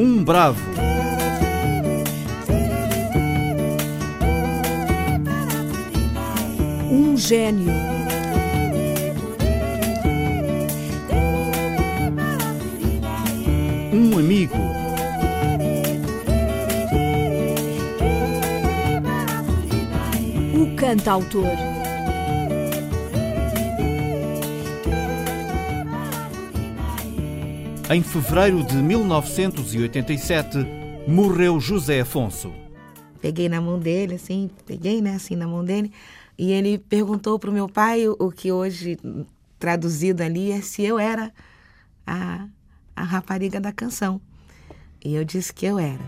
Um bravo. Um gênio. Um amigo. O cantautor. Em fevereiro de 1987, morreu José Afonso. Peguei na mão dele, assim, peguei, né, assim, na mão dele, e ele perguntou pro meu pai o, o que hoje, traduzido ali, é se eu era a, a rapariga da canção. E eu disse que eu era.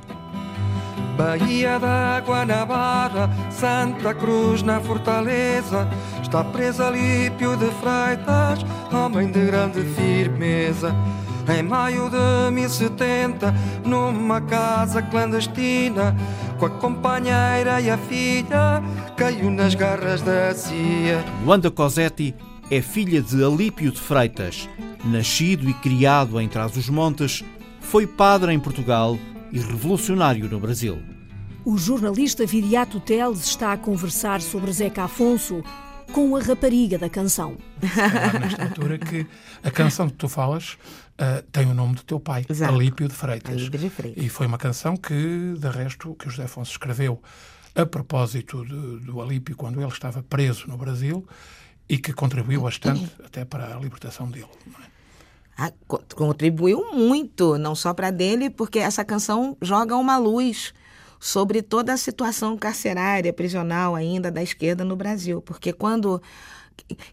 Bahia d'Água na Barra, Santa Cruz na Fortaleza, está presa Lípio de Freitas, homem de grande firmeza. Em maio de 1070, numa casa clandestina, com a companheira e a filha, caiu nas garras da CIA. Luanda Cosetti é filha de Alípio de Freitas. Nascido e criado em Trás-os-Montes, foi padre em Portugal e revolucionário no Brasil. O jornalista Viriato Teles está a conversar sobre Zeca Afonso com a rapariga da canção. É nesta altura que a canção que tu falas uh, tem o nome do teu pai, Exato. Alípio de Freitas. Alípio de Freitas. E foi uma canção que, de resto, que o José Afonso escreveu a propósito de, do Alípio quando ele estava preso no Brasil e que contribuiu bastante até para a libertação dele. é? Ah, co- contribuiu muito, não só para dele, porque essa canção joga uma luz sobre toda a situação carcerária, prisional ainda da esquerda no Brasil. Porque quando.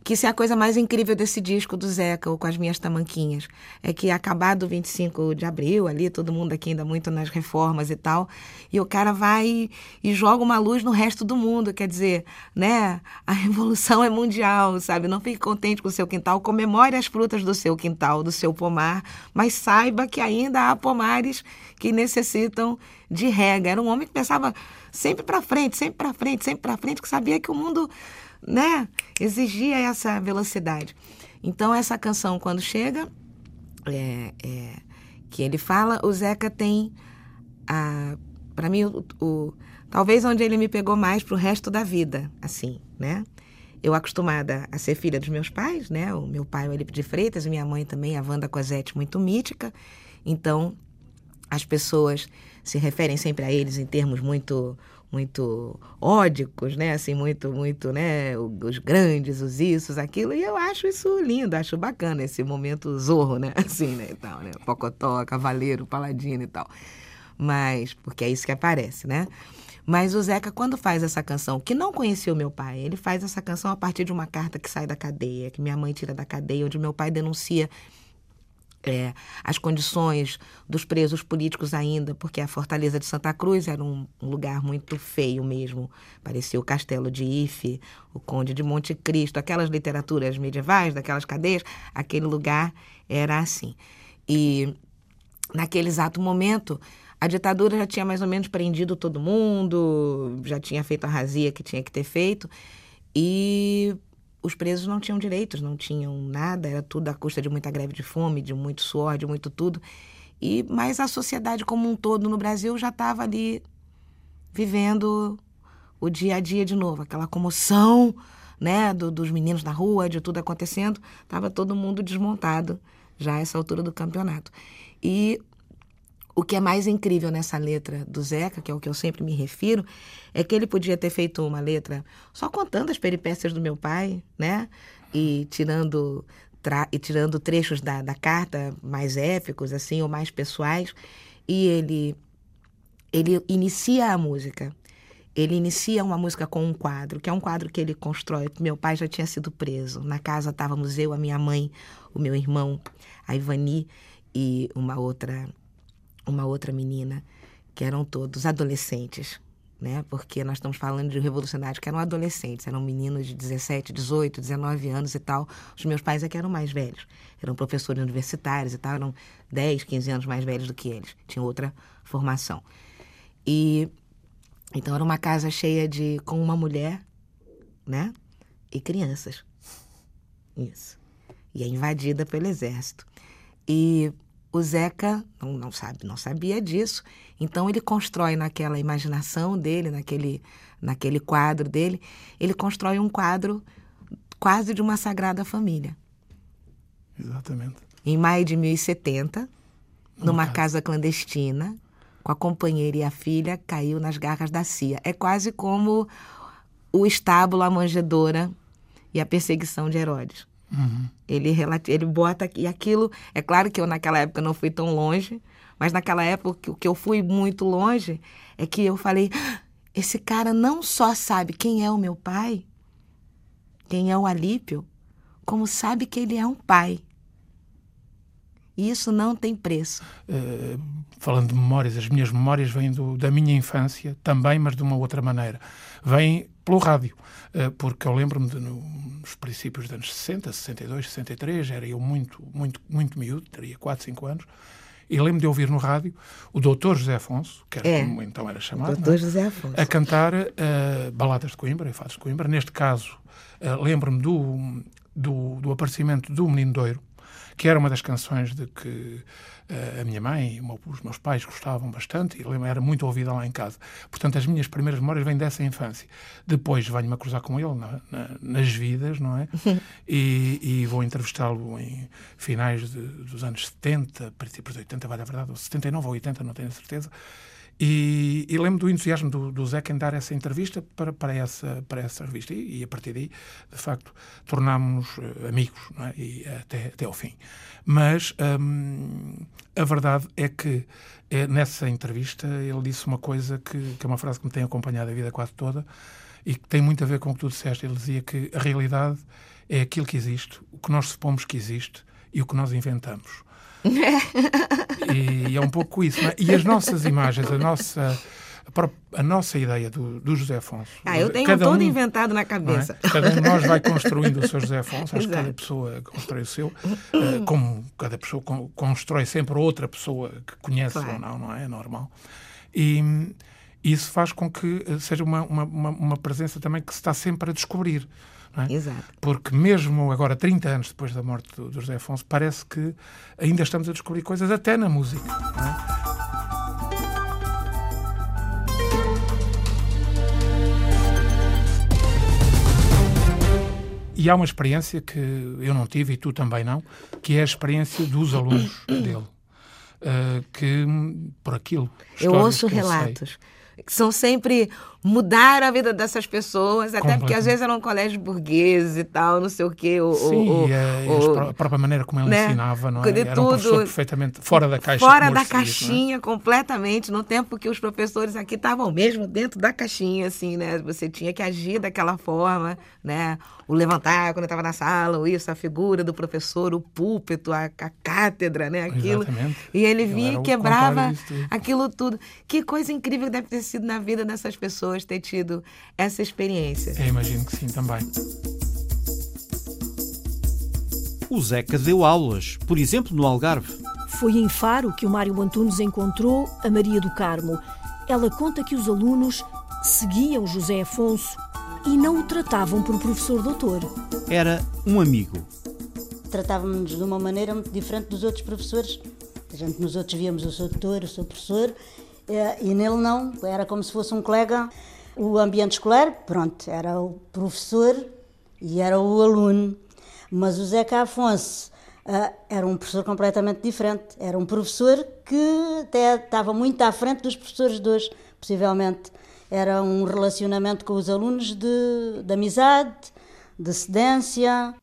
Que isso é a coisa mais incrível desse disco do Zeca, ou com as minhas tamanquinhas. É que acabado o 25 de abril, ali, todo mundo aqui ainda muito nas reformas e tal, e o cara vai e joga uma luz no resto do mundo. Quer dizer, né? A revolução é mundial, sabe? Não fique contente com o seu quintal, comemore as frutas do seu quintal, do seu pomar, mas saiba que ainda há pomares que necessitam de rega. Era um homem que pensava sempre para frente, sempre para frente, sempre para frente, que sabia que o mundo, né, exigia essa velocidade. Então essa canção quando chega, é, é, que ele fala, o Zeca tem para mim o, o- talvez onde ele me pegou mais pro resto da vida, assim, né? Eu acostumada a ser filha dos meus pais, né? O meu pai o Elipe de Freitas e minha mãe também, a Wanda Cosette, muito mítica. Então, as pessoas se referem sempre a eles em termos muito muito ódicos, né? Assim, muito, muito, né? Os grandes, os issos, aquilo. E eu acho isso lindo, acho bacana esse momento zorro, né? Assim, né? E tal, né? Pocotó, cavaleiro, paladino e tal. Mas, porque é isso que aparece, né? Mas o Zeca, quando faz essa canção, que não conhecia o meu pai, ele faz essa canção a partir de uma carta que sai da cadeia, que minha mãe tira da cadeia, onde meu pai denuncia é, as condições dos presos políticos ainda, porque a Fortaleza de Santa Cruz era um, um lugar muito feio mesmo. Parecia o Castelo de Ife, o Conde de Monte Cristo, aquelas literaturas medievais daquelas cadeias, aquele lugar era assim. E naquele exato momento, a ditadura já tinha mais ou menos prendido todo mundo, já tinha feito a razia que tinha que ter feito, e os presos não tinham direitos, não tinham nada, era tudo à custa de muita greve de fome, de muito suor, de muito tudo. E mas a sociedade como um todo no Brasil já estava ali vivendo o dia a dia de novo, aquela comoção, né, do- dos meninos na rua, de tudo acontecendo, estava todo mundo desmontado já essa altura do campeonato. E o que é mais incrível nessa letra do Zeca, que é o que eu sempre me refiro, é que ele podia ter feito uma letra só contando as peripécias do meu pai, né? E tirando, e tirando trechos da, da carta mais épicos, assim, ou mais pessoais. E ele, ele inicia a música. Ele inicia uma música com um quadro, que é um quadro que ele constrói. Meu pai já tinha sido preso. Na casa estávamos eu, a minha mãe, o meu irmão, a Ivani e uma outra uma outra menina, que eram todos adolescentes, né? Porque nós estamos falando de revolucionários que eram adolescentes, eram meninos de 17, 18, 19 anos e tal. Os meus pais é que eram mais velhos, eram professores universitários e tal, eram 10, 15 anos mais velhos do que eles, tinham outra formação. E então era uma casa cheia de com uma mulher, né? E crianças. Isso. E é invadida pelo exército. E o Zeca não, não, sabe, não sabia disso. Então ele constrói naquela imaginação dele, naquele, naquele quadro dele, ele constrói um quadro quase de uma sagrada família. Exatamente. Em maio de 1070, numa casa. casa clandestina, com a companheira e a filha, caiu nas garras da CIA. É quase como o estábulo, a manjedoura e a perseguição de Herodes. Uhum. Ele, ele bota e aquilo. É claro que eu naquela época não fui tão longe, mas naquela época o que eu fui muito longe é que eu falei: ah, esse cara não só sabe quem é o meu pai, quem é o Alípio, como sabe que ele é um pai. E isso não tem preço. Uh, falando de memórias, as minhas memórias vêm do, da minha infância também, mas de uma outra maneira. Vêm pelo rádio, uh, porque eu lembro-me nos princípios dos anos 60, 62, 63, era eu muito, muito, muito miúdo, teria 4, 5 anos, e lembro de ouvir no rádio o doutor José Afonso, que era, é, como então era chamado, doutor é? José Afonso. a cantar uh, baladas de Coimbra e fados de Coimbra. Neste caso, uh, lembro-me do, do, do aparecimento do Menino Doiro, que era uma das canções de que uh, a minha mãe e os meus pais gostavam bastante e era muito ouvida lá em casa. Portanto, as minhas primeiras memórias vêm dessa infância. Depois venho-me a cruzar com ele na, na, nas vidas, não é? e, e vou entrevistá-lo em finais de, dos anos 70, princípios de 80, vale a verdade, ou 79 ou 80, não tenho certeza. E, e, lembro do entusiasmo do, do Zeca em dar essa entrevista para, para, essa, para essa revista. E, e a partir daí, de facto, tornámos-nos uh, amigos é? e, até, até ao fim. Mas hum, a verdade é que é, nessa entrevista ele disse uma coisa que, que é uma frase que me tem acompanhado a vida quase toda e que tem muito a ver com o que tu disseste. Ele dizia que a realidade é aquilo que existe, o que nós supomos que existe e o que nós inventamos. E é um pouco isso. É? E as nossas imagens, a nossa, a nossa ideia do, do José Afonso. Ah, eu tenho cada todo um, inventado na cabeça. É? Cada um de nós vai construindo o seu José Afonso, acho que cada pessoa constrói o seu, uh, como cada pessoa constrói sempre outra pessoa que conhece claro. ou não, não é? É normal. E isso faz com que eh, seja uma, uma, uma presença também que se está sempre a descobrir. É? Exato. Porque mesmo agora, 30 anos depois da morte do, do José Afonso, parece que ainda estamos a descobrir coisas até na música. É? E há uma experiência que eu não tive e tu também não, que é a experiência dos alunos dele. Uh, que, por aquilo. Eu ouço relatos. Sei, que são sempre mudar a vida dessas pessoas, até porque às vezes eram colégios burgueses e tal, não sei o quê. Ou, Sim, ou, ou, a própria maneira como ele né? ensinava, não é? Era tudo, um professor perfeitamente fora da caixa. Fora da caixinha, é? completamente, no tempo que os professores aqui estavam mesmo dentro da caixinha, assim, né? Você tinha que agir daquela forma, né? O levantar quando estava na sala, ou isso, a figura do professor, o púlpito, a, a cátedra, né? Aquilo. Exatamente. E ele vinha e quebrava aquilo tudo. Que coisa incrível deve ter sido na vida dessas pessoas ter tido essa experiência. Eu imagino que sim também. O Zeca deu aulas, por exemplo, no Algarve. Foi em Faro que o Mário Antunes encontrou a Maria do Carmo. Ela conta que os alunos seguiam José Afonso e não o tratavam por professor doutor. Era um amigo. Tratávamos de uma maneira muito diferente dos outros professores. A gente nos outros víamos o seu doutor, o seu professor, é, e nele não, era como se fosse um colega. O ambiente escolar, pronto, era o professor e era o aluno. Mas o Zeca Afonso uh, era um professor completamente diferente. Era um professor que até estava muito à frente dos professores de hoje, possivelmente. Era um relacionamento com os alunos de, de amizade, de cedência.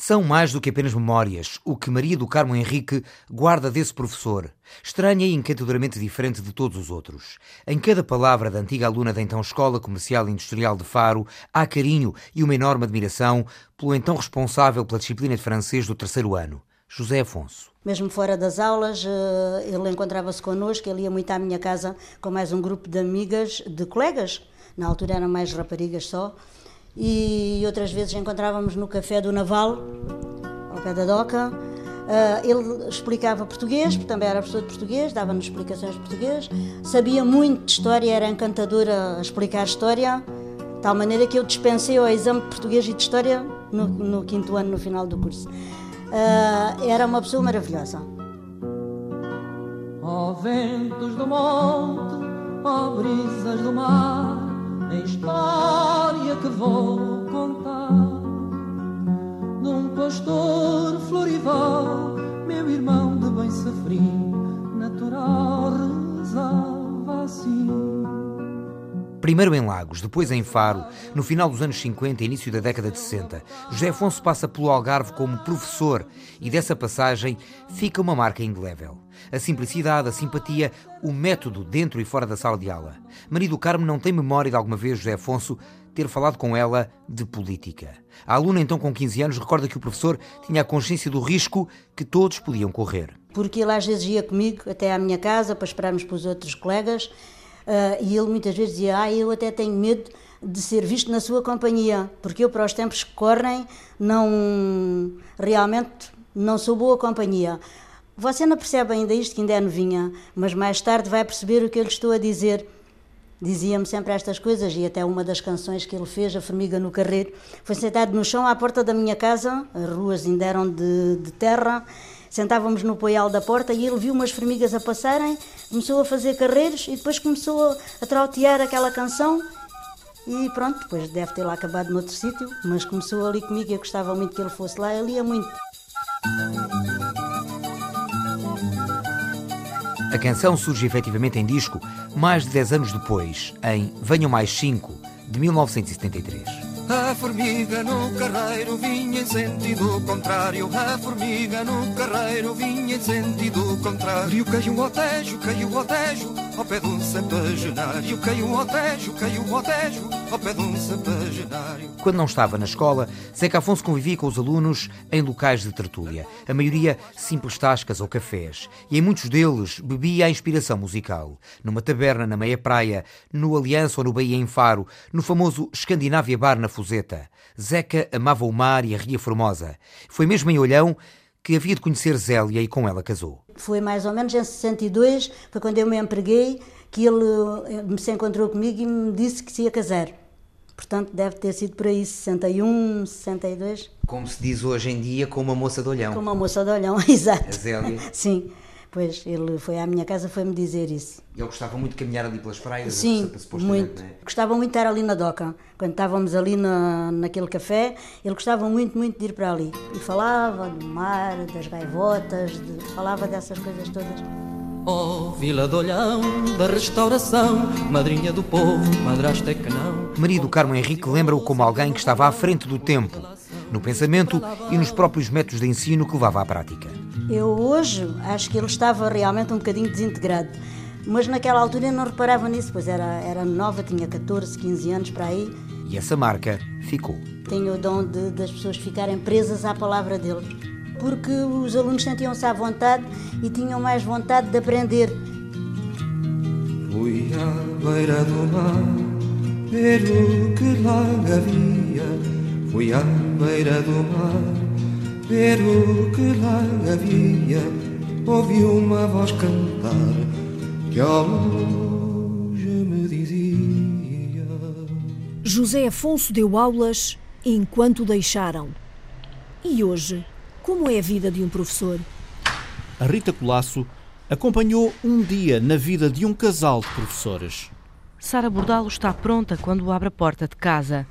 São mais do que apenas memórias, o que Maria do Carmo Henrique guarda desse professor, estranha e encantadoramente diferente de todos os outros. Em cada palavra da antiga aluna da então Escola Comercial e Industrial de Faro, há carinho e uma enorme admiração pelo então responsável pela disciplina de francês do terceiro ano, José Afonso. Mesmo fora das aulas, eh, ele encontrava-se connosco, ele ia muito à minha casa com mais um grupo de amigas, de colegas, na altura eram mais raparigas só, e outras vezes encontrávamos no Café do Naval, ao pé da Doca. Uh, ele explicava português, porque também era professor de português, dava-nos explicações de português, sabia muito de história, era encantador a explicar história, de tal maneira que eu dispensei ao exame de português e de história no, no quinto ano, no final do curso. Uh, era uma pessoa maravilhosa. Ó ventos do monte, ó brisas do mar, a história que vou contar de um pastor florival, meu irmão de bem sofrido, natural rezava assim. Primeiro em Lagos, depois em Faro, no final dos anos 50 e início da década de 60, José Afonso passa pelo Algarve como professor e dessa passagem fica uma marca indelével. A simplicidade, a simpatia, o método dentro e fora da sala de aula. Maria do Carmo não tem memória de alguma vez José Afonso ter falado com ela de política. A aluna, então com 15 anos, recorda que o professor tinha a consciência do risco que todos podiam correr. Porque ele às vezes ia comigo até à minha casa para esperarmos para os outros colegas Uh, e ele muitas vezes dizia: Ah, eu até tenho medo de ser visto na sua companhia, porque eu, para os tempos que correm, não realmente não sou boa companhia. Você não percebe ainda isto, que ainda é novinha, mas mais tarde vai perceber o que eu lhe estou a dizer. Dizia-me sempre estas coisas, e até uma das canções que ele fez, A Formiga no Carreiro, foi sentado no chão à porta da minha casa, as ruas ainda eram de, de terra, Sentávamos no poial da porta e ele viu umas formigas a passarem, começou a fazer carreiros e depois começou a trautear aquela canção. E pronto, depois deve ter lá acabado noutro sítio, mas começou ali comigo e eu gostava muito que ele fosse lá, ele ia muito. A canção surge efetivamente em disco mais de 10 anos depois, em Venham Mais 5, de 1973. A formiga no carreiro vinha em sentido contrário. A formiga no carreiro vinha em sentido contrário. Caiu ao tejo, caiu ao tejo, ao pé de um. Caiu ao tejo, caiu ao tejo, ao pé de um. Quando não estava na escola, Zeca Afonso convivia com os alunos em locais de tertúlia. A maioria simples tascas ou cafés. E em muitos deles bebia a inspiração musical. Numa taberna na meia praia, no Aliança ou no Bahia em Faro, no famoso Escandinávia Bar na Fuseta. Zeca amava o mar e a Ria Formosa. Foi mesmo em Olhão que havia de conhecer Zélia e com ela casou. Foi mais ou menos em 62, foi quando eu me empreguei, que ele eh, se encontrou comigo e me disse que se ia casar. Portanto, deve ter sido por aí 61, 62. Como se diz hoje em dia, com uma moça de olhão. Com uma moça de olhão, exato. A Zélia. Sim. Pois, ele foi à minha casa foi-me dizer isso. Ele gostava muito de caminhar ali pelas praias? Sim, muito. É? Gostava muito de estar ali na doca. Quando estávamos ali na, naquele café, ele gostava muito, muito de ir para ali. E falava do mar, das gaivotas, de, falava dessas coisas todas. Oh, Vila de Olhão, da restauração, madrinha do povo, madrasta é que não. Maria do Carmo Henrique lembra-o como alguém que estava à frente do tempo, no pensamento e nos próprios métodos de ensino que levava à prática. Eu hoje acho que ele estava realmente um bocadinho desintegrado, mas naquela altura eu não reparava nisso, pois era, era nova, tinha 14, 15 anos para aí. E essa marca ficou. Tenho o dom de, das pessoas ficarem presas à palavra dele, porque os alunos sentiam-se à vontade e tinham mais vontade de aprender. Fui à beira do mar, ver o que lá havia. Fui à beira do mar ver o que lá havia, ouvi uma voz cantar que ao longe me dizia. José Afonso deu aulas enquanto deixaram. E hoje, como é a vida de um professor? A Rita Colasso acompanhou um dia na vida de um casal de professores. Sara Bordalo está pronta quando abre a porta de casa.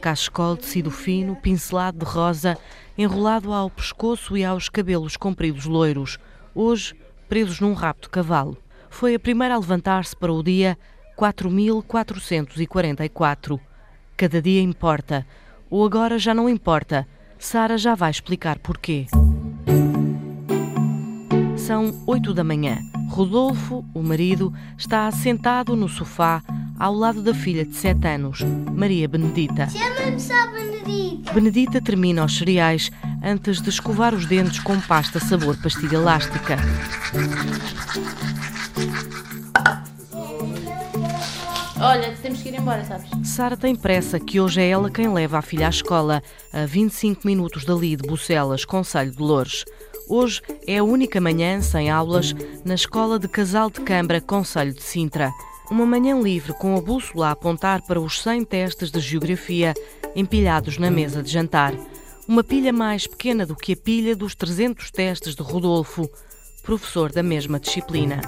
Cachecol tecido fino, pincelado de rosa, enrolado ao pescoço e aos cabelos compridos loiros, hoje presos num de cavalo. Foi a primeira a levantar-se para o dia 4444. Cada dia importa. Ou agora já não importa. Sara já vai explicar porquê. São oito da manhã. Rodolfo, o marido, está sentado no sofá ao lado da filha de sete anos, Maria Benedita. Chama-me só Benedita. Benedita termina os cereais antes de escovar os dentes com pasta sabor pastilha elástica. Olha, temos que ir embora, sabes? Sara tem pressa que hoje é ela quem leva a filha à escola, a 25 minutos dali de Bucelas, Conselho de Loures. Hoje é a única manhã sem aulas na Escola de Casal de Câmara, Conselho de Sintra. Uma manhã livre com a bússola a apontar para os 100 testes de geografia empilhados na mesa de jantar. uma pilha mais pequena do que a pilha dos 300 testes de Rodolfo, professor da mesma disciplina.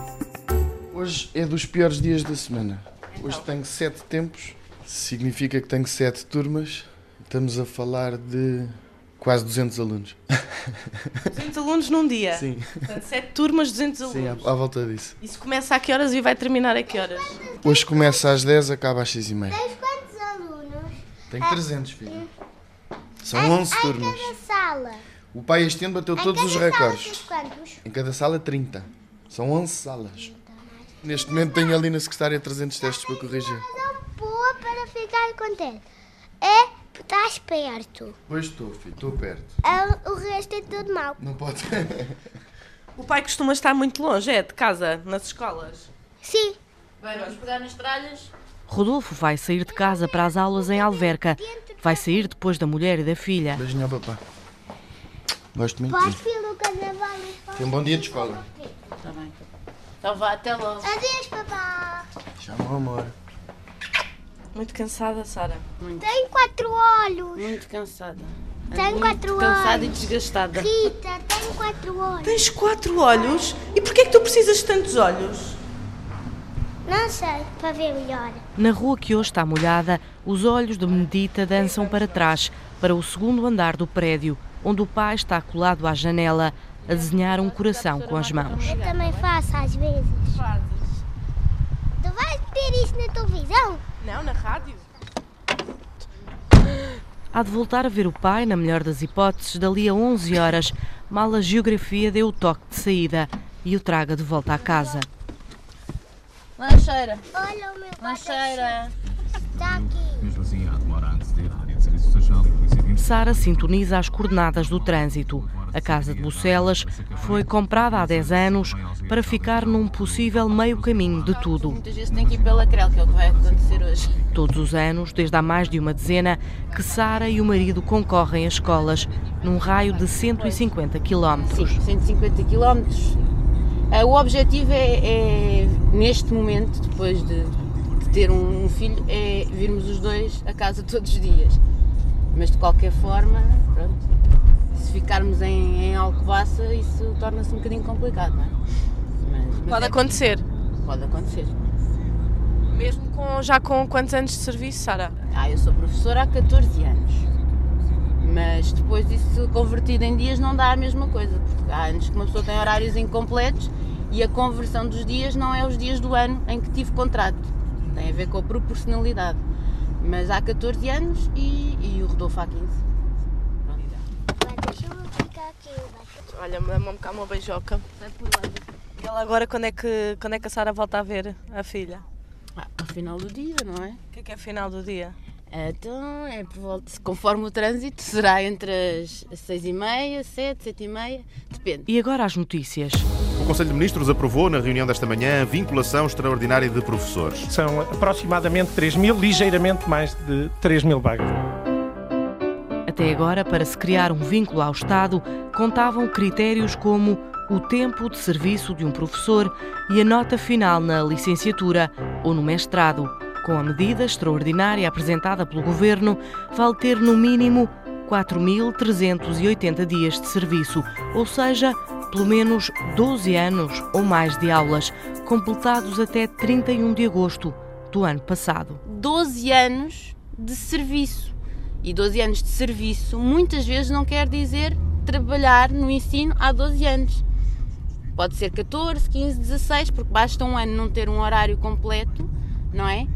Hoje é dos piores dias da semana. Hoje tenho sete tempos, significa que tenho sete turmas. Estamos a falar de quase 200 alunos. 200 alunos num dia? Sim. Portanto, 7 turmas, 200 alunos. Sim, à, à, volta disso. Isso começa a que horas e vai terminar a que horas? Hoje começa às 10, acaba às 6 e meia. Tens quantos alunos? Tenho 300, filho. São 11 turmas. Em cada sala? O pai este ano bateu todos os recordes. quantos? Em cada sala, 30. São 11 salas. Neste momento tenho ali na secretária 300 testes para corrigir. Boa para ficar contente. É Estás perto. Pois estou, filho, estou perto. É, o resto é tudo mau. Não pode. o pai costuma estar muito longe, é? De casa, nas escolas? Sim. Bem, vamos pegar nas tralhas. Rodolfo vai sair de casa para as aulas em Alverca. Vai sair depois da mulher e da filha. Beijinho ao papá. Gosto muito. Podes pelo carnaval. Tem um bom dia de escola. Está bem. Então vá, até logo. Adeus, papá. Chama o amor. Muito cansada, Sara. Tenho quatro olhos. Muito cansada. Tenho Muito quatro cansada olhos. e desgastada. Rita, tenho quatro olhos. Tens quatro olhos? E porquê é que tu precisas de tantos olhos? Não sei, para ver melhor. Na rua que hoje está molhada, os olhos de Benedita dançam para trás, para o segundo andar do prédio, onde o pai está colado à janela a desenhar um coração com as mãos. Eu também faço às vezes. Fazes. Vais ter isso na televisão? Não, na rádio. Há de voltar a ver o pai, na melhor das hipóteses, dali a 11 horas, mal a geografia deu o toque de saída e o traga de volta à casa. Lancheira. Olha o meu Lancheira. Está aqui. Mesmo assim, há demora a anteceder a área de serviço social e a polícia 20. Sara sintoniza as coordenadas do trânsito. A casa de Bucelas foi comprada há 10 anos para ficar num possível meio caminho de tudo. Muitas vezes tem que ir pela Crel, que é o que vai acontecer hoje. Todos os anos, desde há mais de uma dezena, que Sara e o marido concorrem a escolas num raio de 150 quilómetros. Sim, 150 quilómetros. Eh, O objetivo é, é, neste momento, depois de, de ter um filho, é virmos os dois a casa todos os dias. Mas de qualquer forma, pronto, se ficarmos em, em Alcobaça, isso torna-se um bocadinho complicado, não é? Mas- mas Pode é acontecer. Pode acontecer. Mesmo com, já com quantos anos de serviço, Sara? Ah, eu sou professora há 14 anos. Mas depois disso convertido em dias não dá a mesma coisa, porque há anos que uma pessoa tem horários incompletos e a conversão dos dias não é os dias do ano em que tive contrato. Tem a ver com a proporcionalidade. Mas há 14 anos e, e o Rodolfo há 15. Deixa-me ficar aqui. Olha, dá-me cá uma beijoca. E ela agora, quando é, que, quando é que a Sara volta a ver a filha? Ah, ao final do dia, não é? O que é que é final do dia? Então, é por volta, conforme o trânsito, será entre as 6 e meia, 7, 7 e meia, depende. E agora as notícias. O Conselho de Ministros aprovou na reunião desta manhã a vinculação extraordinária de professores. São aproximadamente 3 mil, ligeiramente mais de 3 mil vagas. Até agora, para se criar um vínculo ao Estado, contavam critérios como o tempo de serviço de um professor e a nota final na licenciatura ou no mestrado. Com a medida extraordinária apresentada pelo Governo, vale ter no mínimo 4.380 dias de serviço, ou seja, pelo menos 12 anos ou mais de aulas, completados até 31 de agosto do ano passado. 12 anos de serviço. E 12 anos de serviço muitas vezes não quer dizer trabalhar no ensino há 12 anos. Pode ser 14, 15, 16, porque basta um ano não ter um horário completo, não é?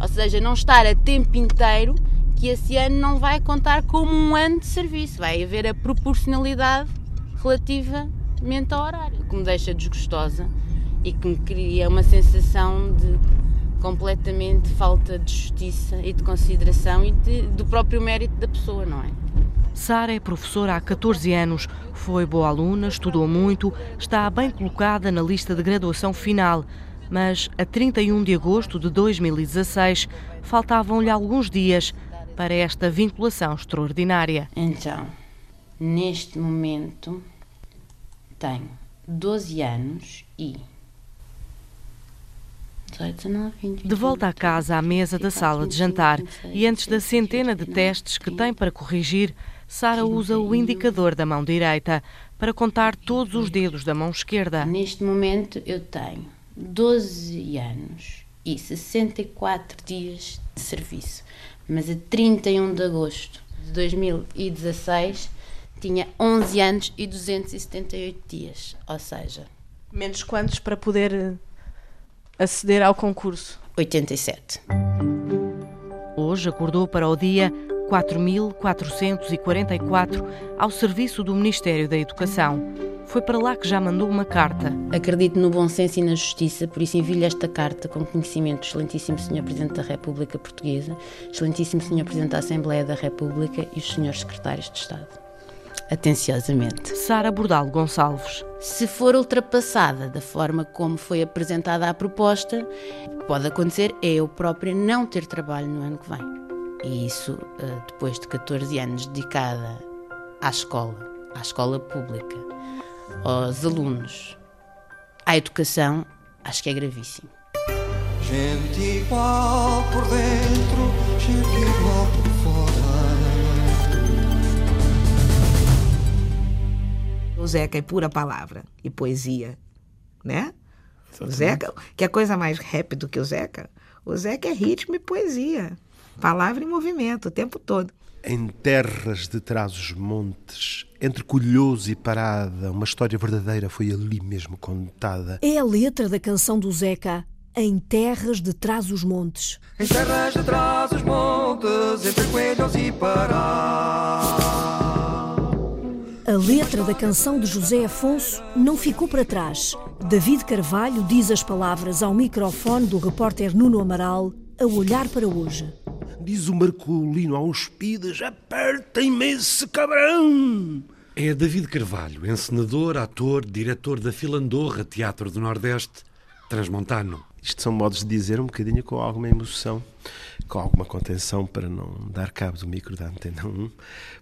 Ou seja, não estar a tempo inteiro, que esse ano não vai contar como um ano de serviço. Vai haver a proporcionalidade relativamente ao horário, que me deixa desgostosa e que me cria uma sensação de completamente falta de justiça e de consideração e de- do próprio mérito da pessoa, não é? Sara é professora há 14 anos, foi boa aluna, estudou muito, está bem colocada na lista de graduação final, mas a 31 de agosto de 2016 faltavam-lhe alguns dias para esta vinculação extraordinária. Então, neste momento, tenho 12 anos e. 18, 19, 20, De volta à casa, à mesa da sala de jantar, e antes da centena de testes que tem para corrigir, Sara usa o indicador da mão direita para contar todos os dedos da mão esquerda. Neste momento eu tenho 12 anos e 64 dias de serviço, mas a 31 de agosto de 2016 tinha 11 anos e 278 dias, ou seja... Menos quantos para poder eh, aceder ao concurso? 87. Hoje acordou para o dia 4.444 ao serviço do Ministério da Educação. Foi para lá que já mandou uma carta. Acredito no bom senso e na justiça, por isso envio-lhe esta carta com conhecimento do Excelentíssimo Senhor Presidente da República Portuguesa, Excelentíssimo Senhor Presidente da Assembleia da República e os Senhores Secretários de Estado. Atenciosamente. Sara Bordal Gonçalves. Se for ultrapassada da forma como foi apresentada a proposta, o que pode acontecer é eu própria não ter trabalho no ano que vem. E isso, eh, depois de 14 anos dedicada à escola, à escola pública, aos alunos, à educação, acho que é gravíssimo. Gente igual por dentro, gente igual por O Zeca é pura palavra e poesia, né? O Zeca, que é coisa mais rap do que o Zeca? O Zeca é ritmo e poesia. Palavra em movimento o tempo todo. Em terras de trás os montes, entre Colhoso e Parada, uma história verdadeira foi ali mesmo contada. É a letra da canção do Zeca, Em Terras de Trás os Montes. Em terras de trás os montes, entre Coelhos e Pará. A letra da canção de José Afonso não ficou para trás. David Carvalho diz as palavras ao microfone do repórter Nuno Amaral a olhar para hoje. Diz o Marcolino aos pidas: apertem-me esse cabrão! É David Carvalho, encenador, ator, diretor da Filandorra Teatro do Nordeste, transmontano. Isto são modos de dizer um bocadinho com alguma emoção, com alguma contenção para não dar cabo do micro da antena 1,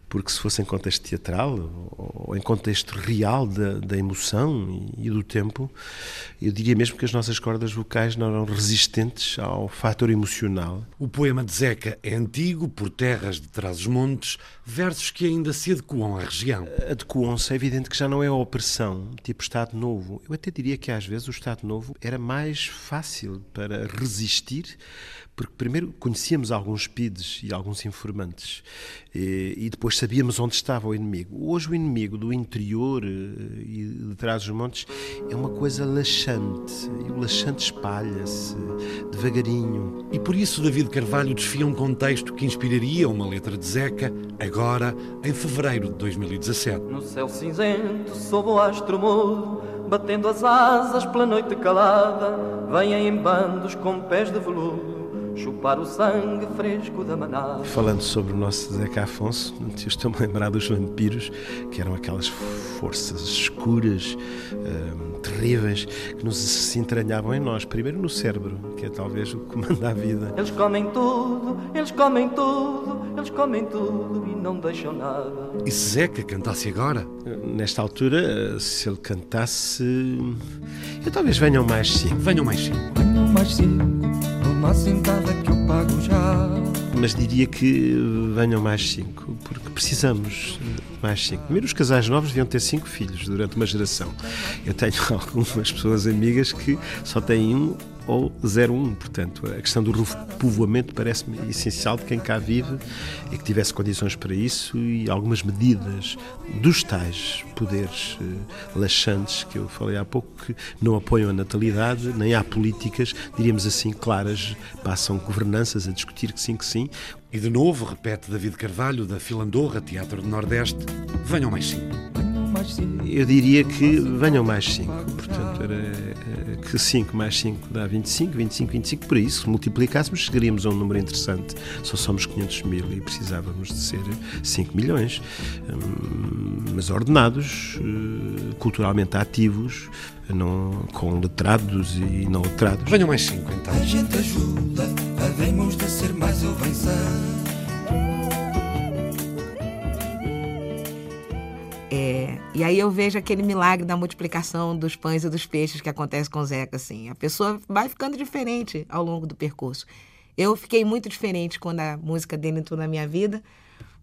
porque se fosse em contexto teatral ou em contexto real da, da emoção e, e do tempo, eu diria mesmo que as nossas cordas vocais não eram resistentes ao fator emocional. O poema de Zeca é antigo, por terras de trás os montes, versos que ainda se adequam à região. Adequam-se, é evidente que já não é a opressão, tipo Estado Novo. Eu até diria que às vezes o Estado Novo era mais fácil para resistir porque primeiro conhecíamos alguns PIDs e alguns informantes e, e, depois sabíamos onde estava o inimigo. Hoje o inimigo do interior eh, e de trás dos montes é uma coisa laxante e o laxante espalha-se devagarinho. E por isso David Carvalho desfia um contexto que inspiraria uma letra de Zeca agora em fevereiro de 2017. No céu cinzento, sob o astro mudo, batendo as asas pela noite calada, vêm em bandos com pés de veludo chupar o sangue fresco da manada. Falando sobre o nosso Zeca Afonso, eu estou-me a lembrar dos vampiros, que eram aquelas forças escuras, hum, terríveis, que nos se entranhavam em nós. Primeiro no cérebro, que é talvez o que manda a vida. Eles comem tudo, eles comem tudo, eles comem tudo e não deixam nada. E se Zeca cantasse agora? Nesta altura, se ele cantasse. Eu talvez venham mais cinco. Venham mais cinco. Venham mais cinco uma que eu pago já. Mas diria que venham mais cinco, porque precisamos mais cinco. Primeiro, os casais novos deviam ter cinco filhos durante uma geração. Eu tenho algumas pessoas amigas que só têm um ou 01. Portanto, a questão do repovoamento parece-me essencial de quem cá vive e que tivesse condições para isso e algumas medidas dos tais poderes eh, laxantes que eu falei há pouco que não apoiam a natalidade, nem há políticas, diríamos assim, claras, passam governanças a discutir que sim, que sim. E de novo, repete David Carvalho, da Filandorra, Teatro do Nordeste, venham mais cinco. Eu diria que venham mais 5. Portanto, era eh, que 5 mais 5 dá 25, 25, 25. Por isso, se multiplicássemos, chegaríamos a um número interessante. Só somos 500 mil e precisávamos de ser 5 milhões. Hum, mas ordenados, eh, culturalmente ativos, não, com letrados e não letrados. Venham mais 5 então. A gente ajuda, havemos de ser mais ou vencer. E aí eu vejo aquele milagre da multiplicação dos pães e dos peixes que acontece com o Zeca, assim. A pessoa vai ficando diferente ao longo do percurso. Eu fiquei muito diferente quando a música dele entrou na minha vida,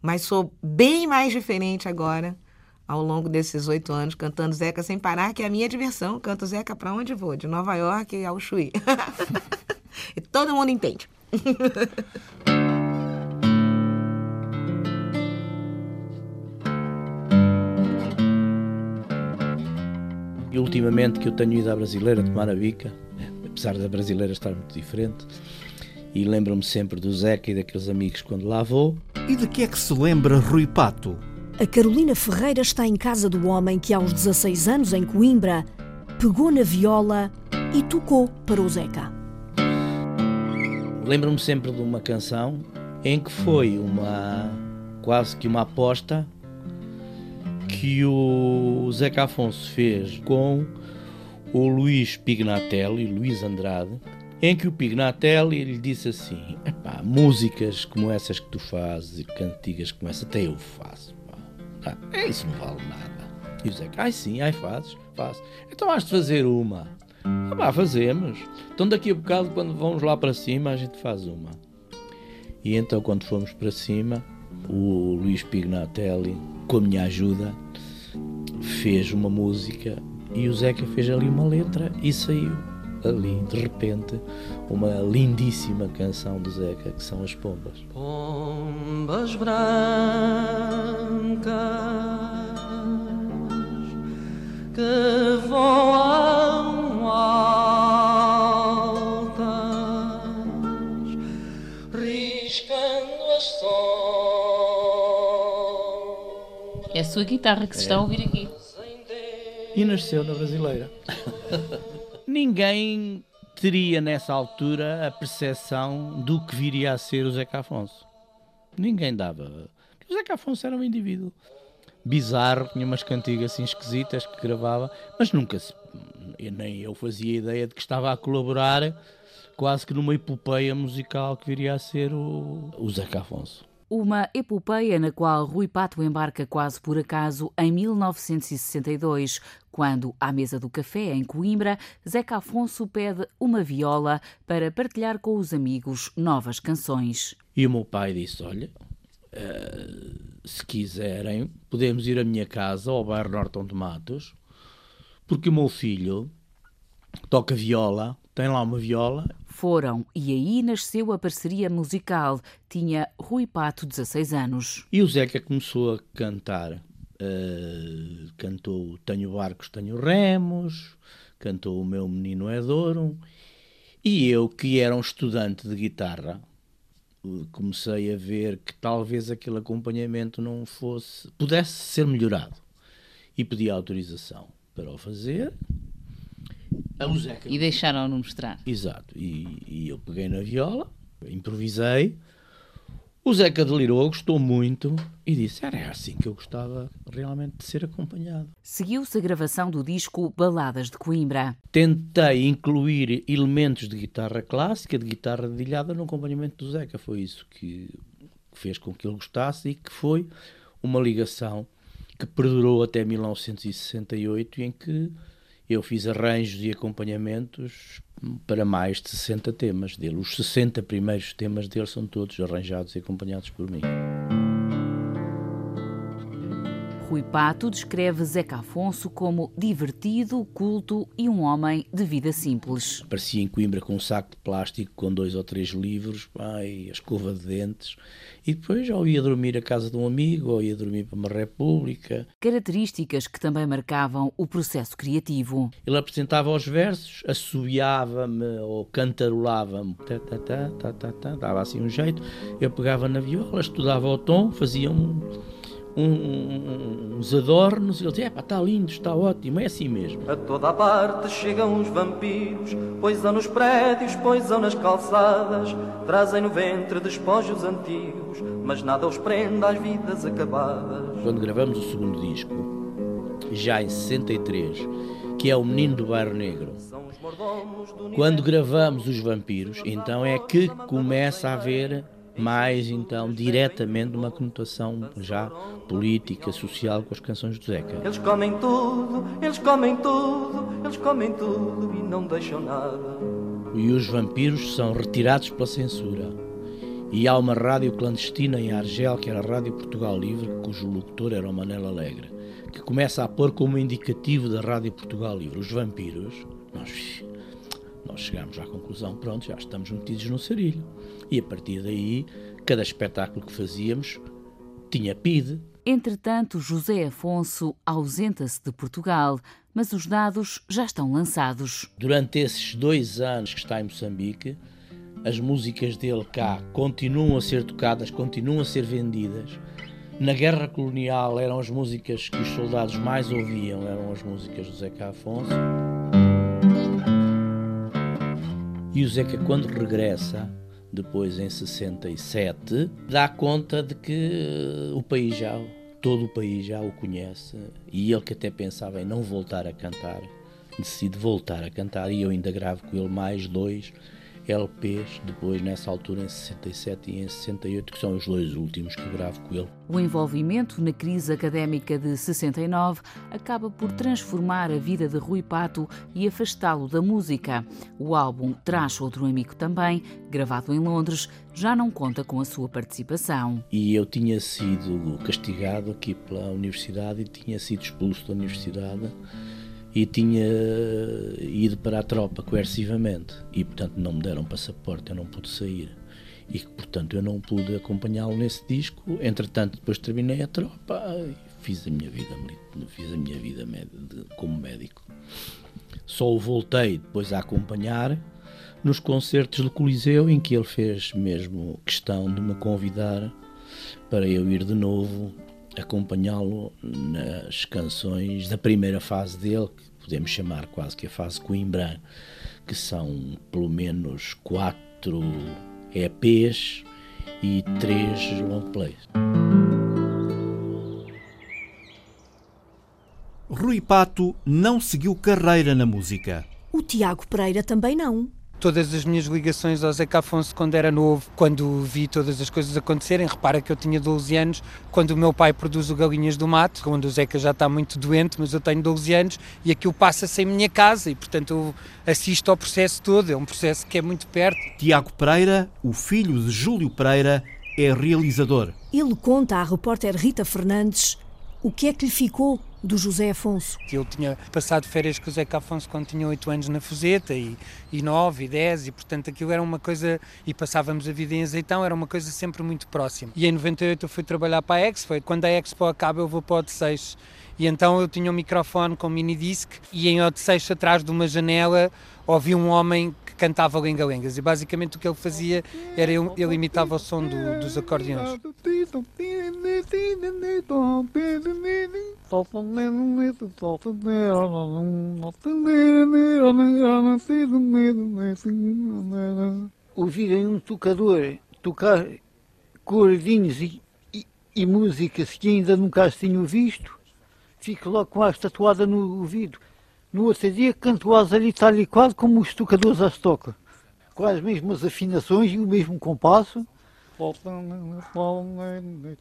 mas sou bem mais diferente agora, ao longo desses oito anos, cantando Zeca sem parar, que é a minha diversão. Canto Zeca para onde vou, de Nova York ao Chuí. e todo mundo entende. E ultimamente que eu tenho ido à brasileira tomar a bica, apesar da brasileira estar muito diferente, e lembro-me sempre do Zeca e daqueles amigos quando lá vou. E de que é que se lembra Rui Pato? A Carolina Ferreira está em casa do homem que, aos 16 anos, em Coimbra, pegou na viola e tocou para o Zeca. Lembro-me sempre de uma canção em que foi uma quase que uma aposta que o Zeca Afonso fez com o Luís Pignatelli, Luís Andrade, em que o Pignatelli lhe disse assim: Epá, músicas como essas que tu fazes e cantigas como essa, até eu faço. Pá. Ah, isso não vale nada. E o Zeca, ai sim, ai fazes, faço. Então has de fazer uma. Ah, pá, fazemos. Então daqui a bocado, quando vamos lá para cima, a gente faz uma. E então, quando fomos para cima, o Luís Pignatelli, com a minha ajuda, fez uma música e o Zeca fez ali uma letra e saiu ali, de repente, uma lindíssima canção do Zeca, que são as pombas. Pombas brancas que voam sua guitarra que se está a ouvir aqui. E nasceu na brasileira. Ninguém teria nessa altura a percepção do que viria a ser o Zeca Afonso. Ninguém dava. O Zeca Afonso era um indivíduo bizarro, tinha umas cantigas assim esquisitas que gravava, mas nunca se. Nem eu fazia ideia de que estava a colaborar quase que numa epopeia musical que viria a ser o, o Zeca Afonso. Uma epopeia na qual Rui Pato embarca quase por acaso em 1962, quando, à mesa do café em Coimbra, Zeca Afonso pede uma viola para partilhar com os amigos novas canções. E o meu pai disse: Olha, uh, se quiserem, podemos ir à minha casa, ao bairro Norton de Matos, porque o meu filho toca viola, tem lá uma viola. Foram e aí nasceu a parceria musical. Tinha Rui Pato 16 anos. E o Zeca começou a cantar. Uh, cantou Tenho Barcos, Tenho Remos, cantou O Meu Menino é Douro. E eu, que era um estudante de guitarra, comecei a ver que talvez aquele acompanhamento não fosse, pudesse ser melhorado. E pedi autorização para o fazer. Zeca... E deixaram-no mostrar. Exato. E, e, eu peguei na viola, improvisei. O Zeca delirou, gostou muito e disse: era assim que eu gostava realmente de ser acompanhado. Seguiu-se a gravação do disco Baladas de Coimbra. Tentei incluir elementos de guitarra clássica, de guitarra dedilhada no acompanhamento do Zeca. Foi isso que fez com que ele gostasse e que foi uma ligação que perdurou até 1968, em que eu fiz arranjos e acompanhamentos para mais de 60 temas dele. Os 60 primeiros temas dele são todos arranjados e acompanhados por mim. Rui Pato descreve Zeca Afonso como divertido, culto e um homem de vida simples. Aparecia em Coimbra com um saco de plástico com dois ou três livros, pai, a escova de dentes, e depois ou ia dormir à casa de um amigo ou ia dormir para uma república. Características que também marcavam o processo criativo. Ele apresentava os versos, assobiava-me ou cantarolava-me, dava assim um jeito, eu pegava na viola, estudava o tom, fazia um um, uns adornos e ele dizia: está lindo, está ótimo, é assim mesmo. A toda a parte chegam os vampiros, poisam nos prédios, poisam nas calçadas, trazem no ventre despojos antigos, mas nada os prende às vidas acabadas. Quando gravamos o segundo disco, já em 63, que é o Menino do Bairro Negro. Quando gravamos Os Vampiros, então é que começa a haver mais então diretamente uma conotação já política, social com as canções do Zeca. Eles comem tudo, eles comem tudo, eles comem tudo e não deixam nada. E os vampiros são retirados pela censura. E há uma rádio clandestina em Argel, que era a Rádio Portugal Livre, cujo locutor era o Manel Alegre, que começa a pôr como indicativo da Rádio Portugal Livre os vampiros. Nós, nós chegámos à conclusão, pronto, já estamos metidos no sarilho. E a partir daí, cada espetáculo que fazíamos tinha PID. Entretanto, José Afonso ausenta-se de Portugal, mas os dados já estão lançados. Durante esses dois anos que está em Moçambique, as músicas dele cá continuam a ser tocadas, continuam a ser vendidas. Na guerra colonial eram as músicas que os soldados mais ouviam, eram as músicas do Zeca Afonso. E o Zeca, quando regressa, depois em 67, dá conta de que o país já, todo o país já o conhece. E ele que até pensava em não voltar a cantar, decide voltar a cantar. E eu ainda gravo com ele mais dois LPs, depois nessa altura em 67 e em 68, que são os dois últimos que gravo com ele. O envolvimento na crise académica de 69 acaba por transformar a vida de Rui Pato e afastá-lo da música. O álbum Traz Outro Amigo também, gravado em Londres, já não conta com a sua participação. E eu tinha sido castigado aqui pela universidade e tinha sido expulso da universidade e tinha ido para a tropa coercivamente e portanto não me deram passaporte, eu não pude sair e portanto eu não pude acompanhá-lo nesse disco. Entretanto, depois terminei a tropa e fiz a minha vida, fiz a minha vida como médico. Só o voltei depois a acompanhar nos concertos do Coliseu em que ele fez mesmo questão de me convidar para eu ir de novo acompanhá-lo nas canções da primeira fase dele, que podemos chamar quase que a fase Coimbra, que são pelo menos quatro EPs e três long plays. Rui Pato não seguiu carreira na música. O Tiago Pereira também não todas as minhas ligações ao Zeca Afonso quando era novo, quando vi todas as coisas acontecerem. Repara que eu tinha 12 anos quando o meu pai produz o Galinhas do Mato, quando o Zeca já está muito doente, mas eu tenho 12 anos e aquilo passa-se em minha casa e, portanto, eu assisto ao processo todo. É um processo que é muito perto. Tiago Pereira, o filho de Júlio Pereira, é realizador. Ele conta à repórter Rita Fernandes o que é que lhe ficou do José Afonso. Eu tinha passado férias com o Zeca Afonso quando tinha 8 anos na Fuseta e, e 9 e 10 e portanto aquilo era uma coisa, e passávamos a vida em azeitão, era uma coisa sempre muito próxima. E em 98 eu fui trabalhar para a Expo, quando a Expo acaba eu vou para o Odisseios e então eu tinha um microfone com mini disc e em Odisseios atrás de uma janela ouvi um homem que cantava lenga-lengas e basicamente o que ele fazia era ele, ele imitava o som do, dos acordeões. Ouvirem um tocador tocar cordinhos e, e, e músicas que ainda nunca as tinham visto, fico logo com a estatuada no ouvido. No outro dia canto as ali tal e como os tocadores as tocam, com as mesmas afinações e o mesmo compasso.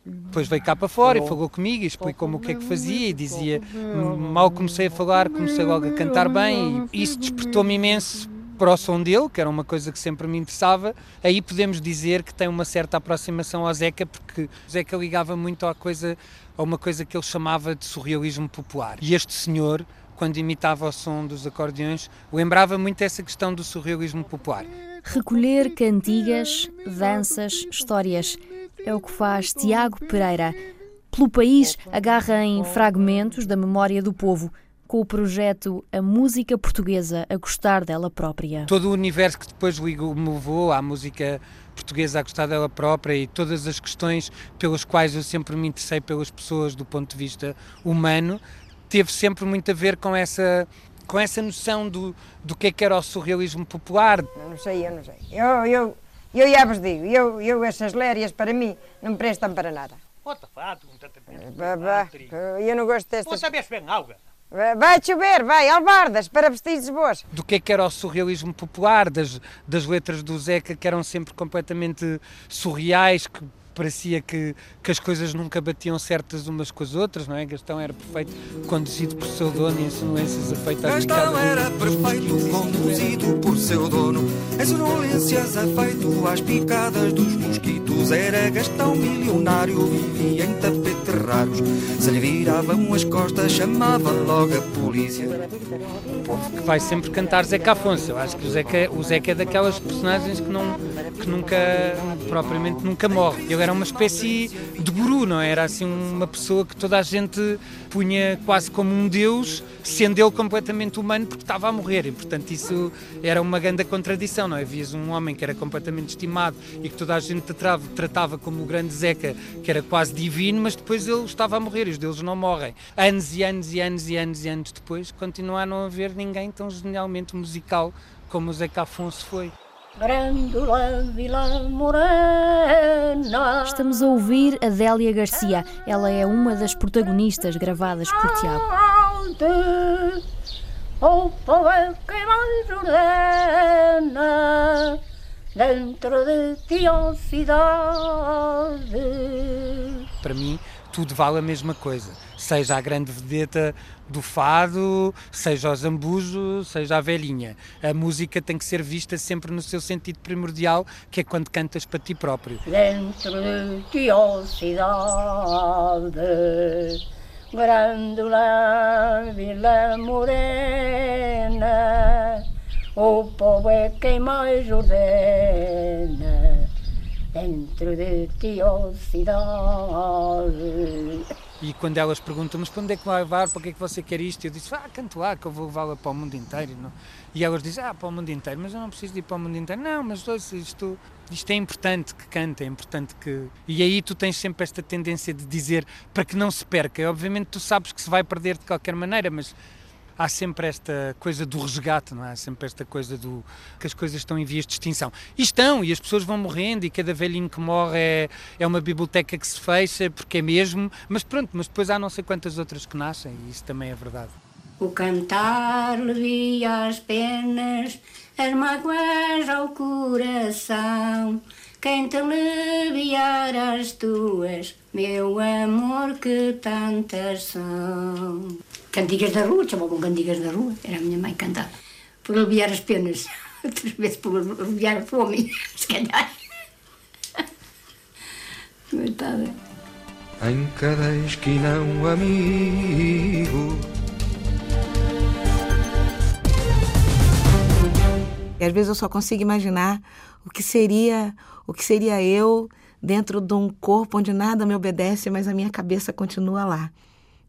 Depois veio cá para fora e falou comigo e explicou-me o que é que fazia e dizia, mal comecei a falar, comecei logo a cantar bem e isso despertou-me imenso para o som dele, que era uma coisa que sempre me interessava, aí podemos dizer que tem uma certa aproximação ao Zeca, porque o Zeca ligava muito à coisa, a uma coisa que ele chamava de surrealismo popular. E este senhor, quando imitava o som dos acordeões, lembrava muito essa questão do surrealismo popular. Recolher cantigas, danças, histórias. É o que faz Tiago Pereira. Pelo país, agarra em fragmentos da memória do povo, com o projeto A Música Portuguesa a gostar dela própria. Todo o universo que depois me levou à música portuguesa a gostar dela própria e todas as questões pelas quais eu sempre me interessei pelas pessoas do ponto de vista humano, teve sempre muito a ver com essa com essa noção do, do que é que era o surrealismo popular. Não sei, eu não sei. Eu, eu, eu já vos digo, eu, eu essas lérias para mim não prestam para nada. Eu não gosto destas... Você sabes bem algo? Vai chover, vai, albardas, para vestidos boas. Do que é que era o surrealismo popular, das, das letras do Zeca, que eram sempre completamente surreais, que parecia que, que as coisas nunca batiam certas umas com as outras, não é? Gastão era perfeito, conduzido por seu dono e insolências afeitas Gastão era perfeito, conduzido por seu dono, em sonolências afeito às picadas dos mosquitos era gastão milionário, vivia em tapete raros. Se lhe viravam as costas, chamava logo a polícia. O povo que vai sempre cantar Zeca Afonso. Eu acho que o Zeca, o Zeca é daquelas personagens que, não, que nunca, propriamente nunca morre. Ele era uma espécie de guru, não é? Era assim uma pessoa que toda a gente punha quase como um deus, sendo ele completamente humano porque estava a morrer. E, portanto, isso era uma grande contradição, não é? Havias um homem que era completamente estimado e que toda a gente tratava, tratava como o grande Zeca, que era quase divino, mas depois ele estava a morrer e os deuses não morrem. Anos e anos e anos e anos e anos depois, continua a não haver ninguém tão genialmente musical como o Zeca Afonso foi. Grândola Vila Morena. Estamos a ouvir Adélia Garcia. Ela é uma das protagonistas gravadas por Tiago. O povo que mais ordena dentro de ti, ó cidade. Para mim, tudo vale a mesma coisa. Seja a grande vedeta do fado, seja o zambujo, seja a velhinha. A música tem que ser vista sempre no seu sentido primordial, que é quando cantas para ti próprio. Dentro de ti, ó cidade, grândola Vila Morena, o povo é quem mais ordena dentro de ti, ó cidade. E quando elas perguntam, mas para onde é que vai levar, para que é que você quer isto? Eu disse, ah, canto lá, que eu vou levá-la para o mundo inteiro. Não? E elas dizem, ah, para o mundo inteiro, mas eu não preciso de ir para o mundo inteiro. Não, mas ouça, isto, isto é importante que cante, é importante que... E aí tu tens sempre esta tendência de dizer para que não se perca. Obviamente tu sabes que se vai perder de qualquer maneira, mas há sempre esta coisa do resgate, não é? Há sempre esta coisa do que as coisas estão em vias de extinção. E estão, e as pessoas vão morrendo, e cada velhinho que morre é, é uma biblioteca que se fecha, porque é mesmo, mas pronto, mas depois há não sei quantas outras que nascem, e isso também é verdade. O cantar levia as penas, as mágoas ao coração. Quem te aliviar as tuas, meu amor, que tantas são. Cantigas da rua, chamavam cantigas da rua, era a minha mãe cantar. Por aliviar as penas, outras vezes por aliviar a fome, se calhar. Coitada. Em cada esquina um amigo. E às vezes eu só consigo imaginar o que seria, o que seria eu dentro de um corpo onde nada me obedece, mas a minha cabeça continua lá.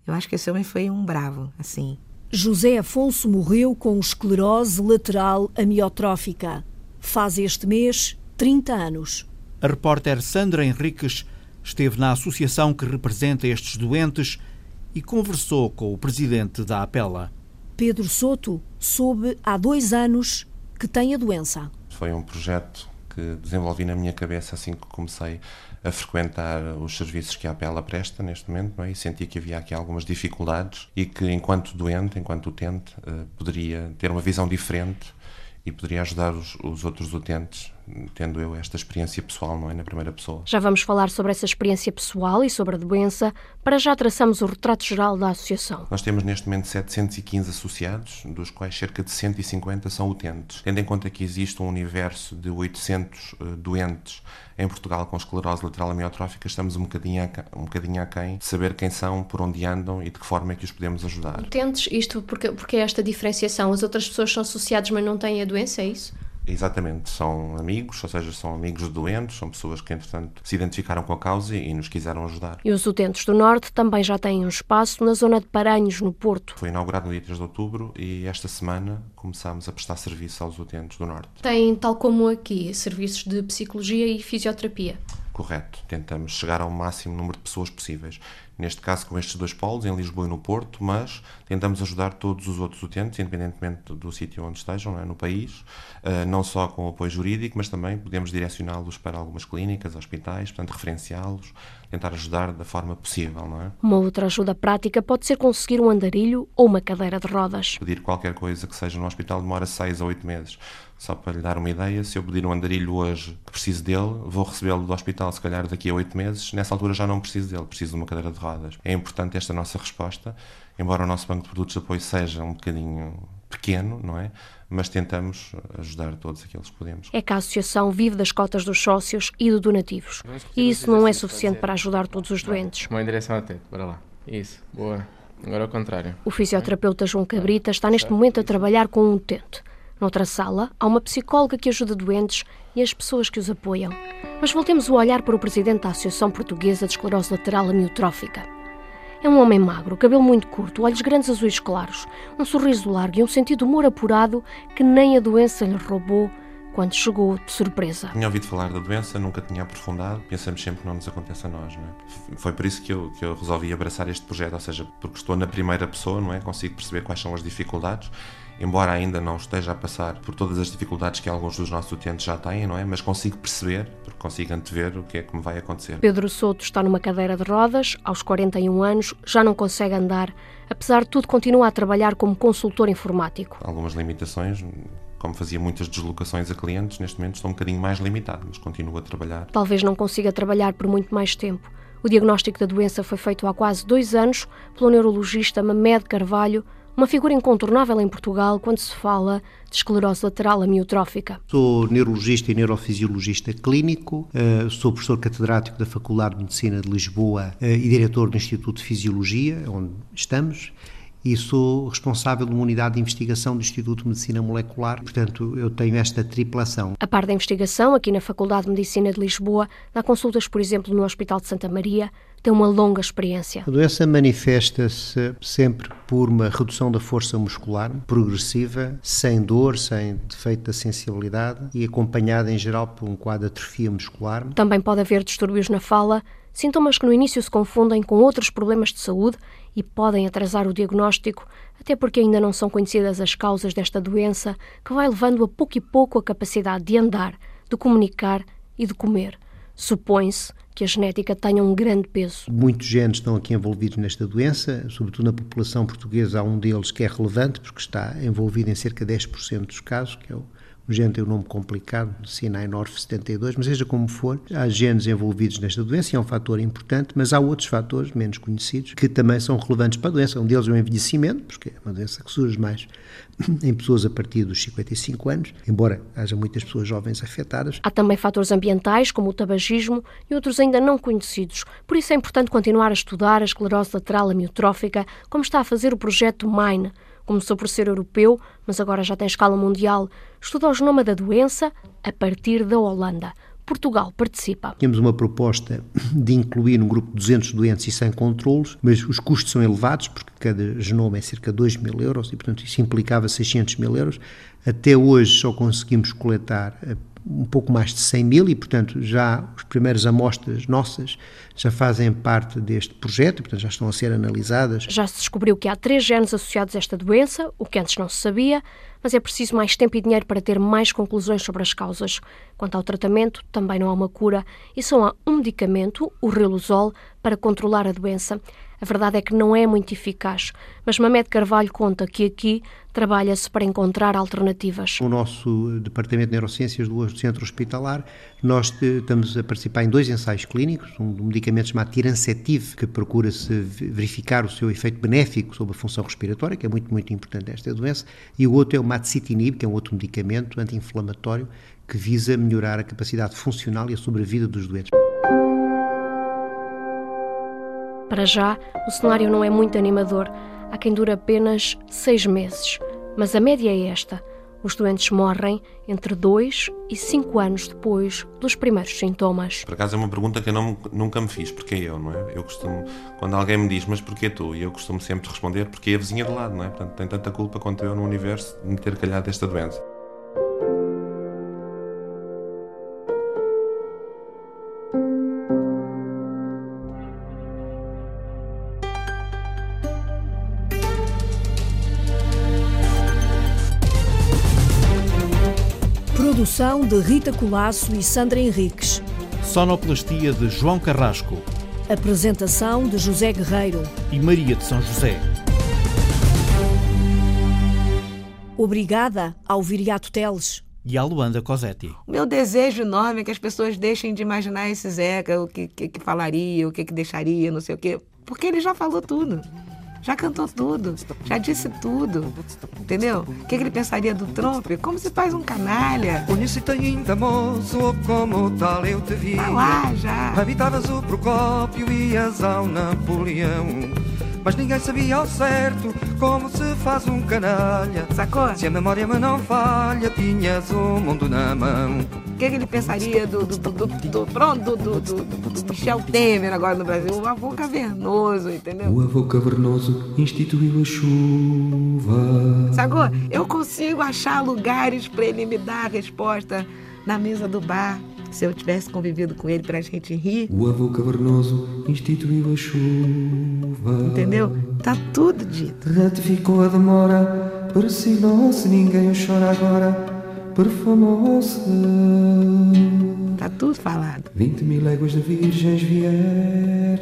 Eu acho que esse homem foi um bravo, assim. José Afonso morreu com esclerose lateral amiotrófica. Faz este mês 30 anos. A repórter Sandra Henriques esteve na associação que representa estes doentes e conversou com o presidente da APELA. Pedro Soto soube há dois anos que tem a doença. Foi um projeto que desenvolvi na minha cabeça assim que comecei a frequentar os serviços que a APELA presta neste momento é? e senti que havia aqui algumas dificuldades e que enquanto doente, enquanto utente, eh, poderia ter uma visão diferente e poderia ajudar os, os, outros utentes, tendo eu esta experiência pessoal, não é? Na primeira pessoa. Já vamos falar sobre essa experiência pessoal e sobre a doença. Para já traçamos o retrato geral da associação. Nós temos neste momento 715 associados, dos quais cerca de 150 são utentes. Tendo em conta que existe um universo de 800 uh, doentes em Portugal com esclerose lateral amiotrófica, estamos um bocadinho, a, um bocadinho aquém de saber quem são, por onde andam e de que forma é que os podemos ajudar. Utentes, isto porque, porque é esta diferenciação? As outras pessoas são associadas, mas não têm a doença, é isso? Exatamente, são amigos, ou seja, são amigos doentes, são pessoas que, entretanto, se identificaram com a causa e nos quiseram ajudar. E os utentes do Norte também já têm um espaço na zona de Paranhos, no Porto. Foi inaugurado no dia 3 de outubro e esta semana começámos a prestar serviço aos utentes do Norte. Tem, tal como aqui, serviços de psicologia e fisioterapia. Correto, tentamos chegar ao máximo número de pessoas possíveis neste caso com estes dois polos, em Lisboa e no Porto, mas tentamos ajudar todos os outros utentes, independentemente do sítio onde estejam, é? no país, uh, não só com apoio jurídico, mas também podemos direcioná-los para algumas clínicas, hospitais, portanto, referenciá-los, tentar ajudar da forma possível. Não é? Uma outra ajuda prática pode ser conseguir um andarilho ou uma cadeira de rodas. Pedir qualquer coisa que seja no hospital demora seis ou oito meses. Só para lhe dar uma ideia, se eu pedir um andarilho hoje que preciso dele, vou recebê-lo do hospital se calhar daqui a oito meses, nessa altura já não preciso dele, preciso de uma cadeira de rodas. É importante esta nossa resposta, embora o nosso banco de produtos de apoio seja um bocadinho pequeno, não é? Mas tentamos ajudar todos aqueles que podemos. É que a associação vive das cotas dos sócios e de donativos. E isso não é suficiente para ajudar todos os doentes. Uma direção teto, bora lá. Isso, boa. Agora ao contrário. O fisioterapeuta João Cabrita está neste momento a trabalhar com um utente. Noutra sala, há uma psicóloga que ajuda doentes e as pessoas que os apoiam. Mas voltemos o olhar para o presidente da Associação Portuguesa de Esclerose Lateral Amiotrófica. É um homem magro, cabelo muito curto, olhos grandes azuis claros, um sorriso largo e um sentido de humor apurado que nem a doença lhe roubou quando chegou de surpresa. Tinha ouvido falar da doença, nunca tinha aprofundado, pensamos sempre que não nos acontece a nós. Não é? Foi por isso que eu, que eu resolvi abraçar este projeto, ou seja, porque estou na primeira pessoa, não é? consigo perceber quais são as dificuldades embora ainda não esteja a passar por todas as dificuldades que alguns dos nossos utentes já têm, não é? Mas consigo perceber, porque consigo antever o que é que me vai acontecer. Pedro Souto está numa cadeira de rodas, aos 41 anos, já não consegue andar. Apesar de tudo, continua a trabalhar como consultor informático. Algumas limitações, como fazia muitas deslocações a clientes, neste momento estou um bocadinho mais limitado, mas continuo a trabalhar. Talvez não consiga trabalhar por muito mais tempo. O diagnóstico da doença foi feito há quase dois anos pelo neurologista Mamed Carvalho, uma figura incontornável em Portugal quando se fala de esclerose lateral amiotrófica. Sou neurologista e neurofisiologista clínico, eh, sou professor catedrático da Faculdade de Medicina de Lisboa eh, e diretor do Instituto de Fisiologia, onde estamos, e sou responsável de uma unidade de investigação do Instituto de Medicina Molecular, portanto, eu tenho esta triplação. A par da investigação, aqui na Faculdade de Medicina de Lisboa, dá consultas, por exemplo, no Hospital de Santa Maria, tem uma longa experiência. A doença manifesta-se sempre por uma redução da força muscular progressiva, sem dor, sem defeito da sensibilidade e acompanhada em geral por um quadro de atrofia muscular. Também pode haver distúrbios na fala, sintomas que no início se confundem com outros problemas de saúde e podem atrasar o diagnóstico, até porque ainda não são conhecidas as causas desta doença, que vai levando a pouco e pouco a capacidade de andar, de comunicar e de comer. Supõe-se que a genética tenha um grande peso. Muitos genes estão aqui envolvidos nesta doença, sobretudo na população portuguesa há um deles que é relevante, porque está envolvido em cerca de 10% dos casos, que é o gene tem um nome complicado, C9orf72, mas seja como for, há genes envolvidos nesta doença e é um fator importante, mas há outros fatores menos conhecidos que também são relevantes para a doença. Um deles é o envelhecimento, porque é uma doença que surge mais em pessoas a partir dos 55 anos, embora haja muitas pessoas jovens afetadas. Há também fatores ambientais, como o tabagismo, e outros ainda não conhecidos. Por isso é importante continuar a estudar a esclerose lateral amiotrófica, como está a fazer o projeto MINE. Começou por ser europeu, mas agora já tem escala mundial. Estuda o genoma da doença a partir da Holanda. Portugal participa. Temos uma proposta de incluir num grupo de 200 doentes e sem controlos, mas os custos são elevados, porque cada genoma é cerca de 2 mil euros e, portanto, isso implicava 600 mil euros. Até hoje só conseguimos coletar um pouco mais de 100 mil e, portanto, já as primeiras amostras nossas já fazem parte deste projeto, portanto, já estão a ser analisadas. Já se descobriu que há três genes associados a esta doença, o que antes não se sabia, mas é preciso mais tempo e dinheiro para ter mais conclusões sobre as causas. Quanto ao tratamento, também não há uma cura e só há um medicamento, o Riluzol, para controlar a doença. A verdade é que não é muito eficaz, mas Mamed Carvalho conta que aqui trabalha-se para encontrar alternativas. O nosso Departamento de Neurociências do Centro Hospitalar, nós estamos a participar em dois ensaios clínicos, um medicamento chamado Tirancetive, que procura-se verificar o seu efeito benéfico sobre a função respiratória, que é muito, muito importante esta doença, e o outro é o Matsitinib, que é um outro medicamento anti-inflamatório que visa melhorar a capacidade funcional e a sobrevida dos doentes. Para já, o cenário não é muito animador. Há quem dure apenas seis meses. Mas a média é esta. Os doentes morrem entre 2 e 5 anos depois dos primeiros sintomas. Por acaso é uma pergunta que eu não, nunca me fiz, porque eu, não é? Eu costumo, quando alguém me diz, mas porquê tu? E eu costumo sempre responder, porque é a vizinha de lado, não é? Portanto, tem tanta culpa quanto eu no universo de me ter calhado esta doença. Produção de Rita Colasso e Sandra Henriques. Sonoplastia de João Carrasco. Apresentação de José Guerreiro e Maria de São José. Obrigada ao Viriato Teles e à Luanda Cosetti. O meu desejo enorme é que as pessoas deixem de imaginar esse Zeca, o que, que, que falaria, o que, que deixaria, não sei o quê Porque ele já falou tudo. Já cantou tudo, já disse tudo, entendeu? O que, ele pensaria do Trump? Como se faz um canalha? Conheci-te ainda, moço, como tal eu te via. Tá lá, já. Habitavas o Procópio, ias ao Napoleão. Mas ninguém sabia ao certo como se faz um canalha. Sacou? Se a memória me não falha, tinhas o mundo na mão. O que, ele pensaria do, do, do, do, pronto, do, do, do, Michel Temer agora no Brasil? O avô cavernoso, entendeu? O avô cavernoso instituiu a chuva. Sacou? Eu consigo achar lugares para ele me dar a resposta na mesa do bar se eu tivesse convivido com ele pra gente rir. O avô cavernoso instituiu a chuva. Entendeu? Tá tudo dito. Ratificou a demora, persignou-se, ninguém o chora agora, perfumou-se. Tá tudo falado. Vinte mil léguas de virgens vieram.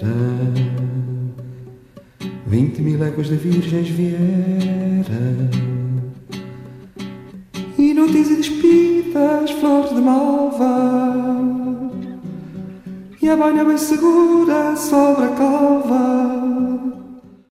Vinte mil léguas de virgens vieram. Inúteis e despidas, flores de malva. E a banha bem segura sobre a calva